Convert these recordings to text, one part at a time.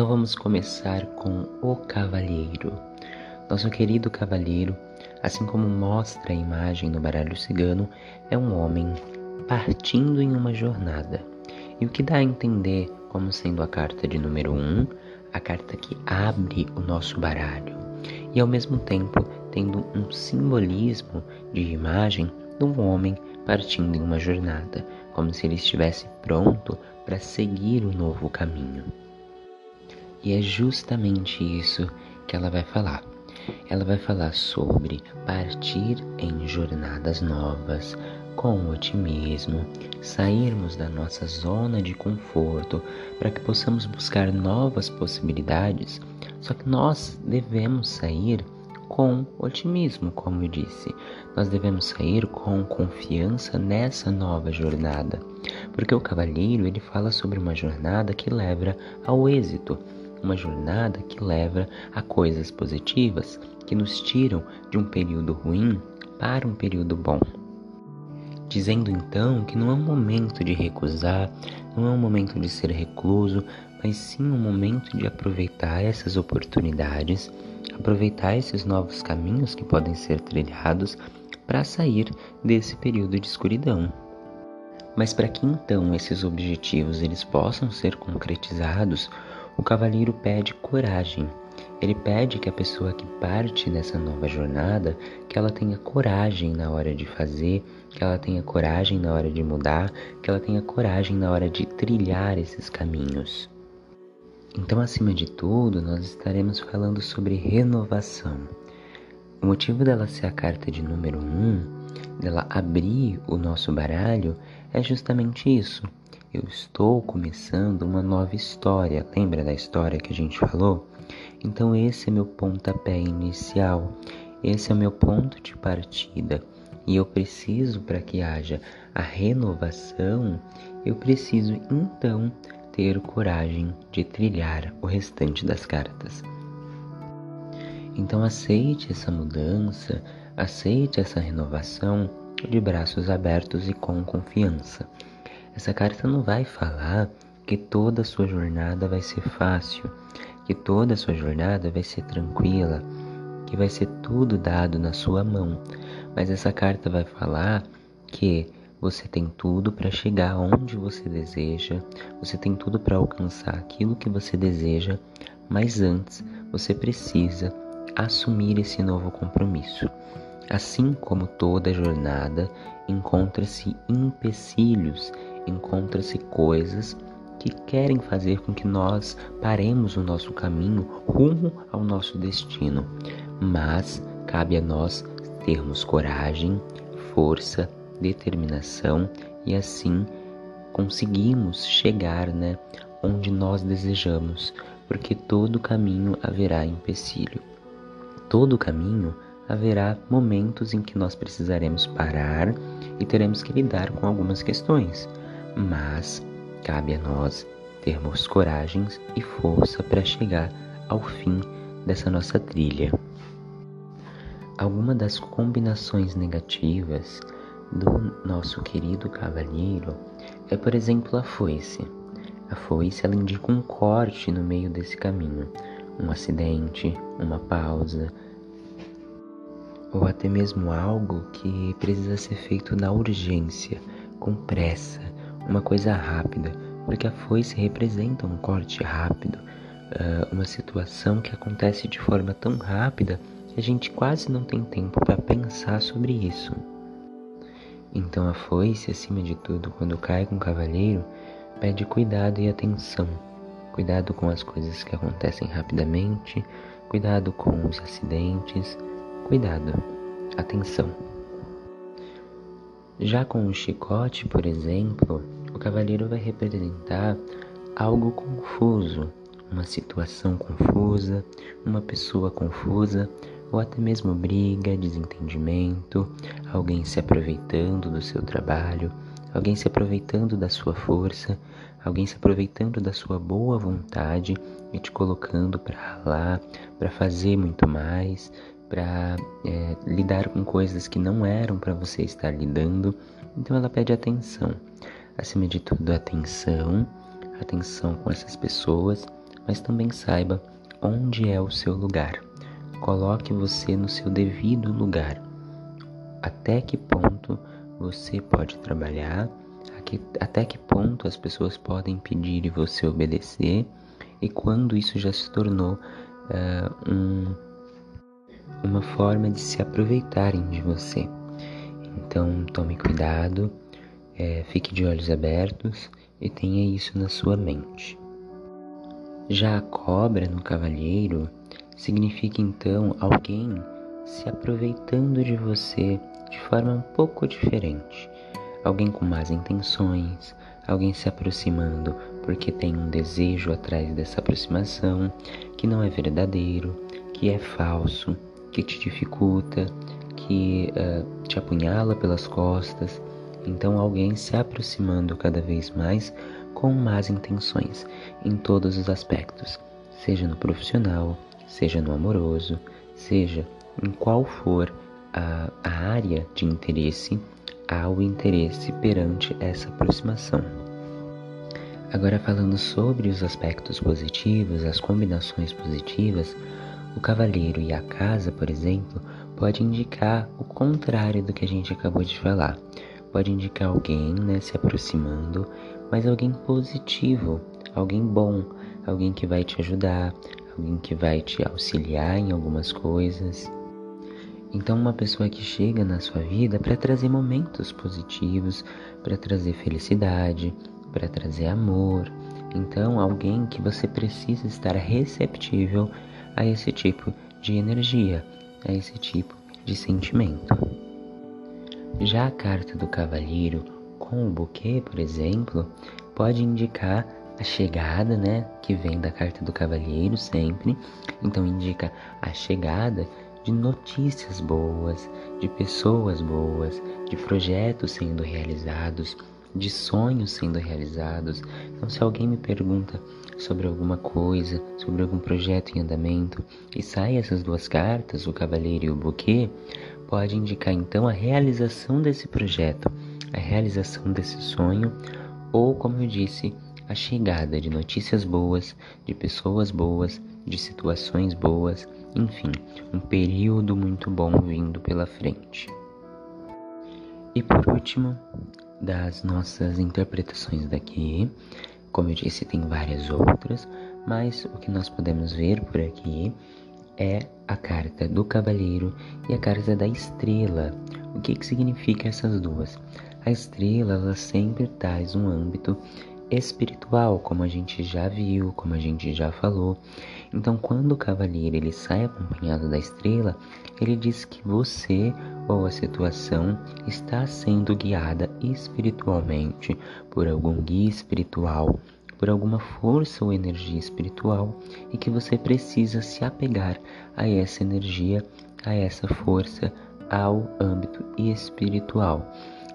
Então vamos começar com o cavalheiro. Nosso querido cavalheiro, assim como mostra a imagem no baralho cigano, é um homem partindo em uma jornada. E o que dá a entender como sendo a carta de número 1, um, a carta que abre o nosso baralho, e ao mesmo tempo tendo um simbolismo de imagem de um homem partindo em uma jornada, como se ele estivesse pronto para seguir o um novo caminho. E é justamente isso que ela vai falar. Ela vai falar sobre partir em jornadas novas, com otimismo, sairmos da nossa zona de conforto para que possamos buscar novas possibilidades. Só que nós devemos sair com otimismo, como eu disse. Nós devemos sair com confiança nessa nova jornada, porque o cavalheiro ele fala sobre uma jornada que leva ao êxito uma jornada que leva a coisas positivas que nos tiram de um período ruim para um período bom. Dizendo então que não é um momento de recusar, não é um momento de ser recluso, mas sim um momento de aproveitar essas oportunidades, aproveitar esses novos caminhos que podem ser trilhados para sair desse período de escuridão. Mas para que então esses objetivos eles possam ser concretizados, o cavalheiro pede coragem. Ele pede que a pessoa que parte nessa nova jornada, que ela tenha coragem na hora de fazer, que ela tenha coragem na hora de mudar, que ela tenha coragem na hora de trilhar esses caminhos. Então, acima de tudo, nós estaremos falando sobre renovação. O motivo dela ser a carta de número 1, um, dela abrir o nosso baralho, é justamente isso eu estou começando uma nova história. Lembra da história que a gente falou? Então, esse é meu pontapé inicial, esse é o meu ponto de partida. E eu preciso, para que haja a renovação, eu preciso então ter coragem de trilhar o restante das cartas. Então, aceite essa mudança, aceite essa renovação de braços abertos e com confiança. Essa carta não vai falar que toda a sua jornada vai ser fácil, que toda a sua jornada vai ser tranquila, que vai ser tudo dado na sua mão. Mas essa carta vai falar que você tem tudo para chegar onde você deseja, você tem tudo para alcançar aquilo que você deseja, mas antes você precisa assumir esse novo compromisso. Assim como toda jornada, encontra-se empecilhos encontra-se coisas que querem fazer com que nós paremos o nosso caminho rumo ao nosso destino. Mas cabe a nós termos coragem, força, determinação e assim conseguimos chegar, né, onde nós desejamos, porque todo caminho haverá empecilho. Todo caminho haverá momentos em que nós precisaremos parar e teremos que lidar com algumas questões mas cabe a nós termos coragem e força para chegar ao fim dessa nossa trilha. Alguma das combinações negativas do nosso querido cavalheiro é, por exemplo, a foice. A foice ela indica um corte no meio desse caminho, um acidente, uma pausa, ou até mesmo algo que precisa ser feito na urgência, com pressa, uma coisa rápida, porque a foice representa um corte rápido, uma situação que acontece de forma tão rápida que a gente quase não tem tempo para pensar sobre isso. Então a foice, acima de tudo, quando cai com o cavaleiro, pede cuidado e atenção. Cuidado com as coisas que acontecem rapidamente, cuidado com os acidentes, cuidado, atenção. Já com o chicote, por exemplo, o cavaleiro vai representar algo confuso, uma situação confusa, uma pessoa confusa, ou até mesmo briga, desentendimento, alguém se aproveitando do seu trabalho, alguém se aproveitando da sua força, alguém se aproveitando da sua boa vontade e te colocando para ralar, para fazer muito mais, para é, lidar com coisas que não eram para você estar lidando. Então ela pede atenção. Acima de tudo, atenção, atenção com essas pessoas, mas também saiba onde é o seu lugar. Coloque você no seu devido lugar. Até que ponto você pode trabalhar, até que ponto as pessoas podem pedir e você obedecer, e quando isso já se tornou uh, um, uma forma de se aproveitarem de você. Então tome cuidado, é, fique de olhos abertos e tenha isso na sua mente. Já a cobra no cavalheiro significa então alguém se aproveitando de você de forma um pouco diferente. Alguém com más intenções, alguém se aproximando porque tem um desejo atrás dessa aproximação que não é verdadeiro, que é falso, que te dificulta, que uh, te apunhala pelas costas. Então, alguém se aproximando cada vez mais com más intenções em todos os aspectos, seja no profissional, seja no amoroso, seja em qual for a, a área de interesse, há o interesse perante essa aproximação. Agora, falando sobre os aspectos positivos, as combinações positivas, o cavaleiro e a casa, por exemplo, pode indicar o contrário do que a gente acabou de falar. Pode indicar alguém né, se aproximando, mas alguém positivo, alguém bom, alguém que vai te ajudar, alguém que vai te auxiliar em algumas coisas. Então, uma pessoa que chega na sua vida para trazer momentos positivos, para trazer felicidade, para trazer amor. Então, alguém que você precisa estar receptível a esse tipo de energia, a esse tipo de sentimento. Já a carta do cavalheiro com o buquê, por exemplo, pode indicar a chegada, né, que vem da carta do cavalheiro sempre. Então indica a chegada de notícias boas, de pessoas boas, de projetos sendo realizados, de sonhos sendo realizados. Então, se alguém me pergunta sobre alguma coisa, sobre algum projeto em andamento e sai essas duas cartas, o cavaleiro e o buquê, pode indicar então a realização desse projeto, a realização desse sonho, ou como eu disse, a chegada de notícias boas, de pessoas boas, de situações boas, enfim, um período muito bom vindo pela frente. E por último, das nossas interpretações daqui, como eu disse, tem várias outras, mas o que nós podemos ver por aqui é a carta do cavaleiro e a carta da estrela. O que, que significa essas duas? A estrela ela sempre traz um âmbito espiritual, como a gente já viu, como a gente já falou. Então, quando o cavaleiro ele sai acompanhado da estrela, ele diz que você ou a situação está sendo guiada espiritualmente por algum guia espiritual, por alguma força ou energia espiritual e que você precisa se apegar a essa energia, a essa força, ao âmbito espiritual.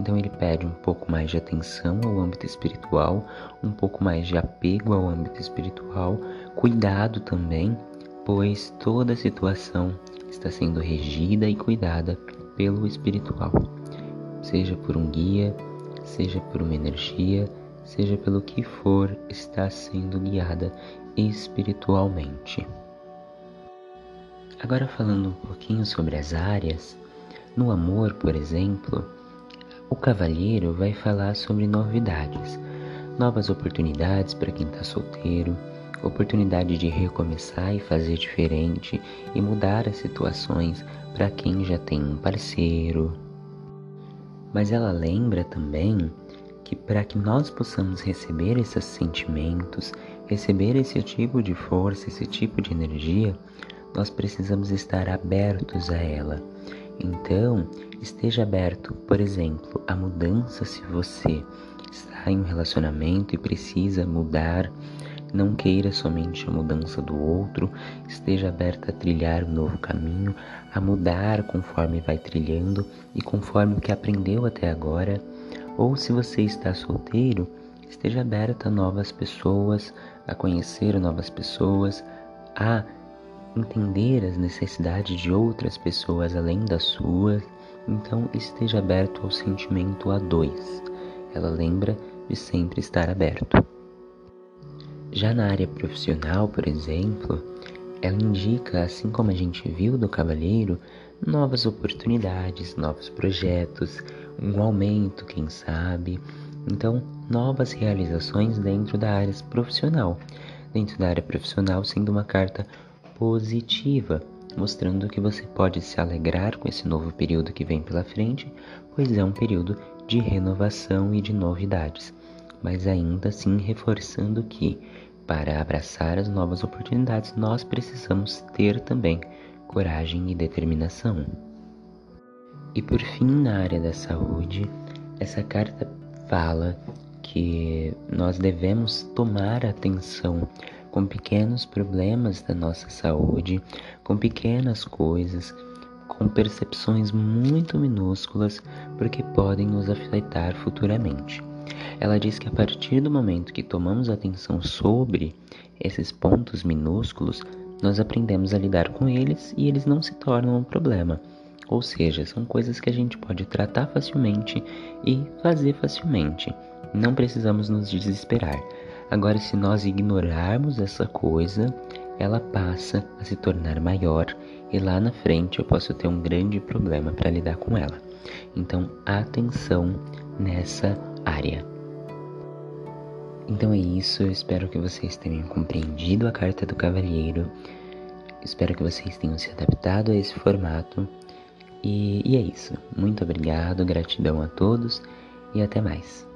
Então ele pede um pouco mais de atenção ao âmbito espiritual, um pouco mais de apego ao âmbito espiritual, cuidado também, pois toda situação está sendo regida e cuidada pelo espiritual, seja por um guia, seja por uma energia, seja pelo que for, está sendo guiada espiritualmente. Agora falando um pouquinho sobre as áreas, no amor, por exemplo, o cavalheiro vai falar sobre novidades, novas oportunidades para quem está solteiro, oportunidade de recomeçar e fazer diferente e mudar as situações para quem já tem um parceiro. Mas ela lembra também que para que nós possamos receber esses sentimentos, receber esse tipo de força, esse tipo de energia, nós precisamos estar abertos a ela. Então, esteja aberto, por exemplo, à mudança se você está em um relacionamento e precisa mudar. Não queira somente a mudança do outro, esteja aberta a trilhar um novo caminho, a mudar conforme vai trilhando e conforme o que aprendeu até agora. Ou se você está solteiro, esteja aberta a novas pessoas, a conhecer novas pessoas, a entender as necessidades de outras pessoas além das suas, então esteja aberto ao sentimento a dois. Ela lembra de sempre estar aberto. Já na área profissional, por exemplo, ela indica, assim como a gente viu do cavalheiro, novas oportunidades, novos projetos, um aumento, quem sabe. Então, novas realizações dentro da área profissional. Dentro da área profissional, sendo uma carta positiva, mostrando que você pode se alegrar com esse novo período que vem pela frente, pois é um período de renovação e de novidades. Mas ainda assim reforçando que, para abraçar as novas oportunidades, nós precisamos ter também coragem e determinação. E por fim, na área da saúde, essa carta fala que nós devemos tomar atenção com pequenos problemas da nossa saúde, com pequenas coisas, com percepções muito minúsculas, porque podem nos afetar futuramente. Ela diz que a partir do momento que tomamos atenção sobre esses pontos minúsculos, nós aprendemos a lidar com eles e eles não se tornam um problema. Ou seja, são coisas que a gente pode tratar facilmente e fazer facilmente. Não precisamos nos desesperar. Agora, se nós ignorarmos essa coisa, ela passa a se tornar maior e lá na frente eu posso ter um grande problema para lidar com ela. Então, atenção nessa área. Então é isso, eu espero que vocês tenham compreendido a carta do cavalheiro. Espero que vocês tenham se adaptado a esse formato. E, e é isso. Muito obrigado, gratidão a todos e até mais.